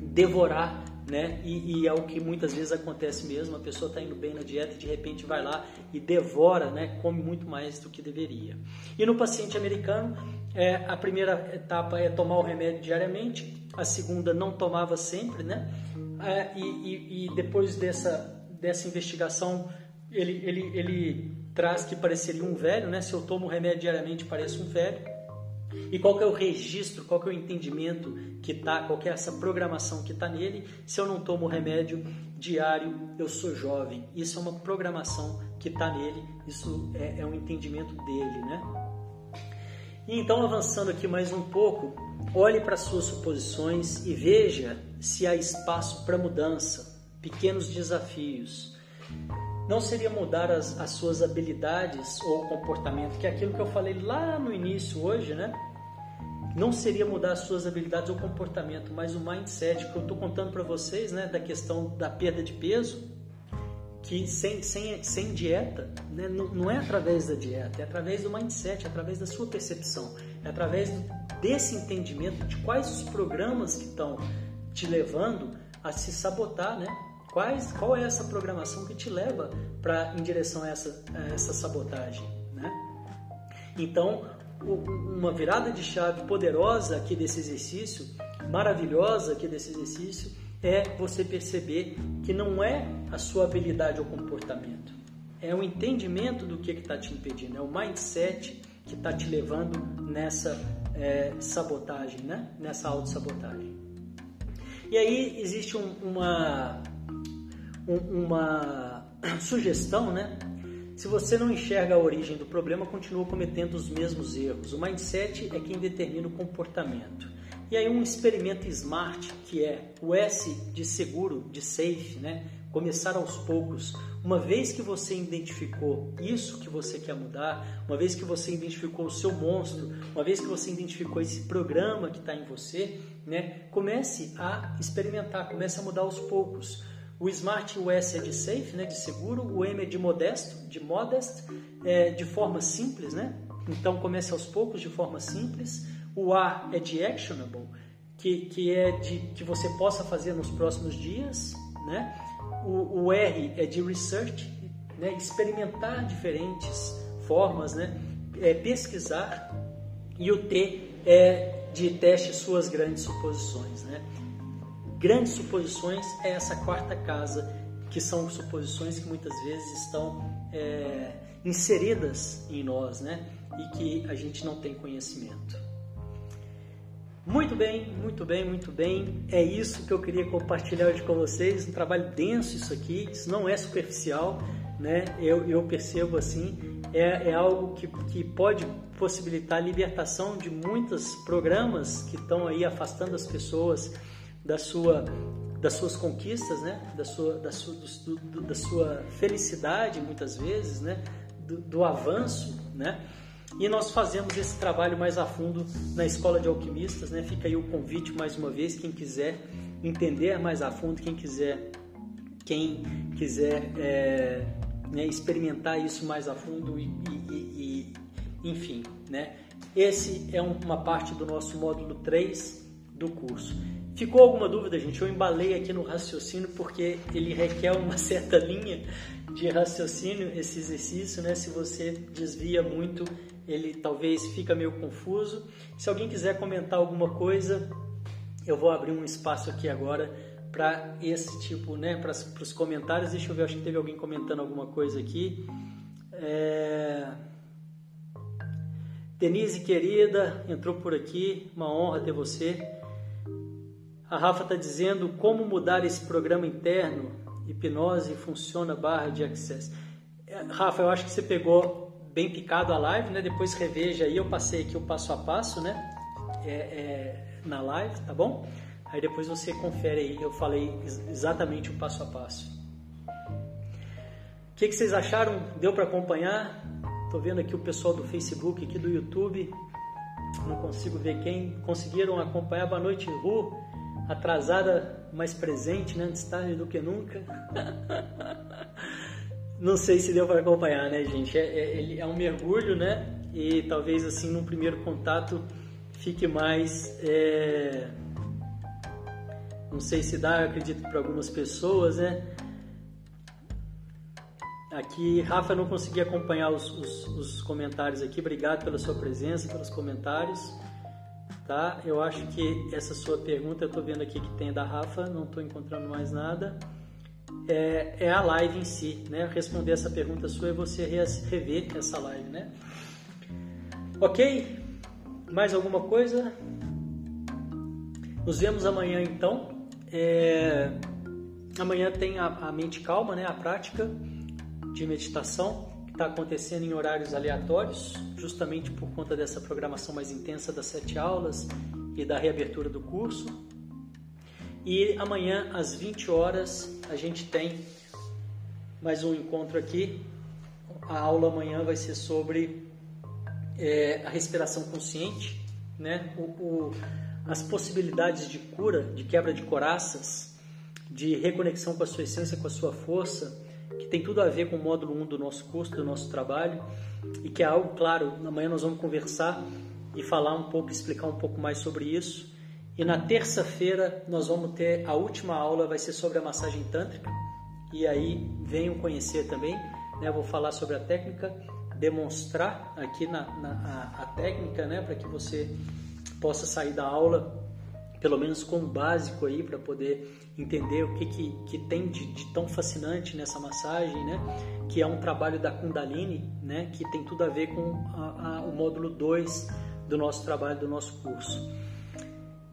S1: devorar né? E, e, é o que muitas vezes acontece mesmo, a pessoa está indo bem na dieta e de repente vai lá e devora, né? Come muito mais do que deveria. E no paciente americano, é, a primeira etapa é tomar o remédio diariamente, a segunda não tomava sempre, né? É, e, e, e, depois dessa, dessa investigação, ele, ele, ele traz que pareceria um velho, né? Se eu tomo o remédio diariamente, pareço um velho. E qual que é o registro, qual que é o entendimento que está, qual que é essa programação que está nele? Se eu não tomo remédio diário, eu sou jovem. Isso é uma programação que está nele, isso é, é um entendimento dele, né? E então, avançando aqui mais um pouco, olhe para suas suposições e veja se há espaço para mudança, pequenos desafios. Não seria mudar as, as suas habilidades ou comportamento, que é aquilo que eu falei lá no início hoje, né? Não seria mudar as suas habilidades ou comportamento, mas o mindset que eu estou contando para vocês, né, da questão da perda de peso, que sem, sem, sem dieta, né, não, não é através da dieta, é através do mindset, é através da sua percepção, é através desse entendimento de quais os programas que estão te levando a se sabotar, né? Quais, qual é essa programação que te leva para em direção a essa, a essa sabotagem, né? Então, uma virada de chave poderosa aqui desse exercício, maravilhosa aqui desse exercício, é você perceber que não é a sua habilidade ou comportamento, é o entendimento do que está te impedindo, é o mindset que está te levando nessa é, sabotagem, né? nessa autossabotagem. E aí existe um, uma, um, uma sugestão, né? Se você não enxerga a origem do problema, continua cometendo os mesmos erros. O mindset é quem determina o comportamento. E aí um experimento smart, que é o S de seguro, de safe, né? Começar aos poucos. Uma vez que você identificou isso que você quer mudar, uma vez que você identificou o seu monstro, uma vez que você identificou esse programa que está em você, né? Comece a experimentar, comece a mudar aos poucos. O Smart, o S é de safe, né? De seguro. O M é de modesto, de modest, é, de forma simples, né? Então comece aos poucos, de forma simples. O A é de actionable, que, que é de que você possa fazer nos próximos dias, né? O, o R é de research, né? experimentar diferentes formas, né? É pesquisar. E o T é de teste suas grandes suposições, né? Grandes suposições é essa quarta casa, que são suposições que muitas vezes estão é, inseridas em nós, né? E que a gente não tem conhecimento. Muito bem, muito bem, muito bem. É isso que eu queria compartilhar hoje com vocês. Um trabalho denso isso aqui, isso não é superficial, né? Eu, eu percebo assim, é, é algo que, que pode possibilitar a libertação de muitos programas que estão aí afastando as pessoas da sua das suas conquistas, né? Da sua, da sua, do, do, da sua felicidade, muitas vezes, né? Do, do avanço, né? E nós fazemos esse trabalho mais a fundo na Escola de Alquimistas, né? Fica aí o convite mais uma vez, quem quiser entender mais a fundo, quem quiser, quem quiser é, né, experimentar isso mais a fundo e, e, e, enfim, né? Esse é uma parte do nosso módulo 3 do curso. Ficou alguma dúvida, gente? Eu embalei aqui no raciocínio porque ele requer uma certa linha de raciocínio, esse exercício, né? Se você desvia muito, ele talvez fica meio confuso. Se alguém quiser comentar alguma coisa, eu vou abrir um espaço aqui agora para esse tipo, né, para os comentários. Deixa eu ver, acho que teve alguém comentando alguma coisa aqui. É... Denise, querida, entrou por aqui, uma honra ter você. A Rafa está dizendo como mudar esse programa interno, hipnose funciona barra de access. É, Rafa, eu acho que você pegou bem picado a live, né? Depois reveja aí, eu passei aqui o passo a passo, né? É, é, na live, tá bom? Aí depois você confere aí, eu falei exatamente o passo a passo. O que, que vocês acharam? Deu para acompanhar? Tô vendo aqui o pessoal do Facebook, aqui do YouTube. Não consigo ver quem. Conseguiram acompanhar? Boa noite, Ru atrasada, mais presente, né? antes tarde do que nunca. Não sei se deu para acompanhar, né, gente? É, é, é, um mergulho, né? E talvez assim, num primeiro contato, fique mais. É... Não sei se dá, eu acredito para algumas pessoas, né? Aqui, Rafa, não consegui acompanhar os, os, os comentários aqui. Obrigado pela sua presença, pelos comentários tá? Eu acho que essa sua pergunta, eu estou vendo aqui que tem da Rafa, não estou encontrando mais nada. É, é, a live em si, né? Responder essa pergunta sua é você rever essa live, né? Ok? Mais alguma coisa? Nos vemos amanhã então. É... Amanhã tem a, a mente calma, né? A prática de meditação está acontecendo em horários aleatórios, justamente por conta dessa programação mais intensa das sete aulas e da reabertura do curso. E amanhã, às 20 horas, a gente tem mais um encontro aqui. A aula amanhã vai ser sobre é, a respiração consciente, né? O, o, as possibilidades de cura, de quebra de coraças, de reconexão com a sua essência, com a sua força que tem tudo a ver com o módulo 1 do nosso curso, do nosso trabalho, e que é algo, claro, amanhã nós vamos conversar e falar um pouco, explicar um pouco mais sobre isso. E na terça-feira nós vamos ter a última aula, vai ser sobre a massagem tântrica, e aí venham conhecer também, né? vou falar sobre a técnica demonstrar aqui na, na a, a técnica, né, para que você possa sair da aula pelo menos com o básico aí para poder entender o que, que, que tem de, de, tão fascinante nessa massagem, né? Que é um trabalho da Kundalini, né? Que tem tudo a ver com a, a, o módulo 2 do nosso trabalho, do nosso curso.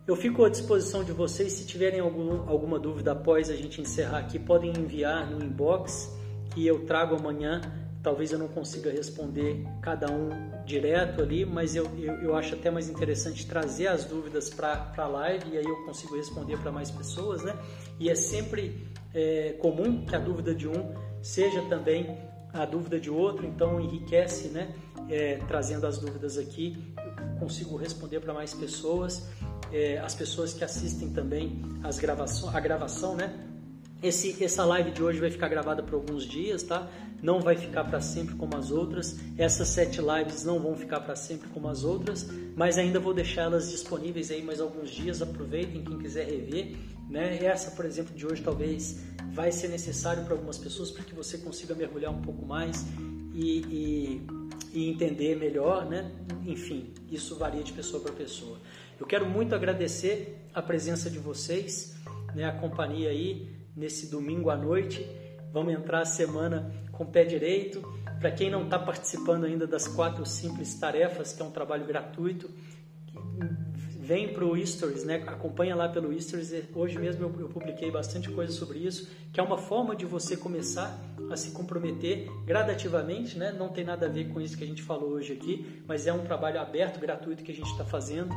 S1: Eu fico à disposição de vocês, se tiverem algum, alguma dúvida após a gente encerrar aqui, podem enviar no inbox que eu trago amanhã Talvez eu não consiga responder cada um direto ali, mas eu, eu, eu acho até mais interessante trazer as dúvidas para a live e aí eu consigo responder para mais pessoas, né? E é sempre é, comum que a dúvida de um seja também a dúvida de outro, então enriquece, né? É, trazendo as dúvidas aqui, eu consigo responder para mais pessoas, é, as pessoas que assistem também as gravação, a gravação, né? Esse, essa live de hoje vai ficar gravada por alguns dias, tá? Não vai ficar para sempre como as outras. Essas sete lives não vão ficar para sempre como as outras, mas ainda vou deixá-las disponíveis aí mais alguns dias. Aproveitem quem quiser rever, né? Essa, por exemplo, de hoje talvez vai ser necessário para algumas pessoas para que você consiga mergulhar um pouco mais e, e, e entender melhor, né? Enfim, isso varia de pessoa para pessoa. Eu quero muito agradecer a presença de vocês, né? A companhia aí nesse domingo à noite. Vamos entrar a semana com o pé direito. Para quem não está participando ainda das quatro simples tarefas, que é um trabalho gratuito, vem para o Stories, né? acompanha lá pelo Stories. Hoje mesmo eu, eu, publiquei bastante coisa sobre isso, que é uma forma de você começar a se comprometer gradativamente, né? não tem nada a ver com isso que a gente falou hoje aqui, mas é um trabalho aberto, gratuito que a gente está fazendo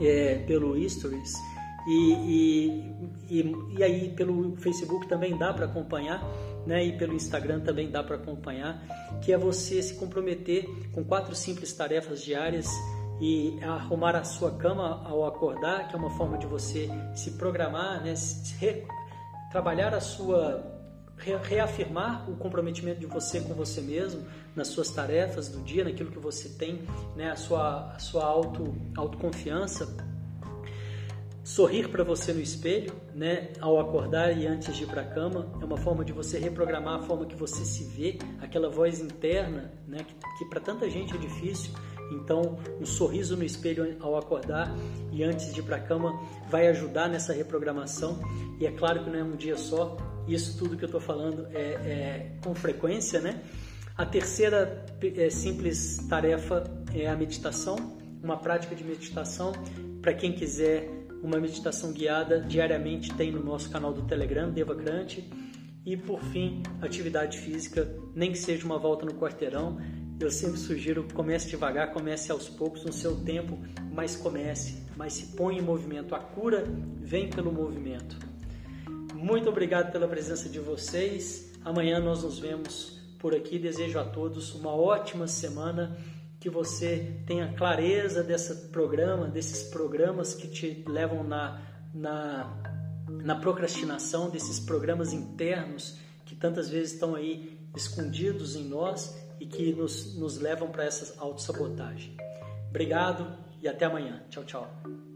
S1: é, pelo Stories. E, e, e, e aí pelo Facebook também dá para acompanhar, né? E pelo Instagram também dá para acompanhar, que é você se comprometer com quatro simples tarefas diárias e arrumar a sua cama ao acordar, que é uma forma de você se programar, né? Se re, trabalhar a sua reafirmar o comprometimento de você com você mesmo nas suas tarefas do dia, naquilo que você tem, né, a sua a sua auto autoconfiança Sorrir para você no espelho, né, ao acordar e antes de ir para a cama, é uma forma de você reprogramar a forma que você se vê, aquela voz interna, né, que, que para tanta gente é difícil. Então, um sorriso no espelho ao acordar e antes de ir para a cama vai ajudar nessa reprogramação. E é claro que não é um dia só, isso tudo que eu estou falando é, é, com frequência, né? A terceira é, simples tarefa é a meditação, uma prática de meditação para quem quiser uma meditação guiada diariamente tem no nosso canal do Telegram, Devacrante. E por fim, atividade física, nem que seja uma volta no quarteirão. Eu sempre sugiro comece devagar, comece aos poucos, no seu tempo, mas comece, mas se põe em movimento. A cura vem pelo movimento. Muito obrigado pela presença de vocês. Amanhã nós nos vemos por aqui. Desejo a todos uma ótima semana que você tenha clareza desse programa, desses programas que te levam na, na, na procrastinação, desses programas internos que tantas vezes estão aí escondidos em nós e que nos, nos levam para essa autossabotagem. Obrigado e até amanhã. Tchau, tchau.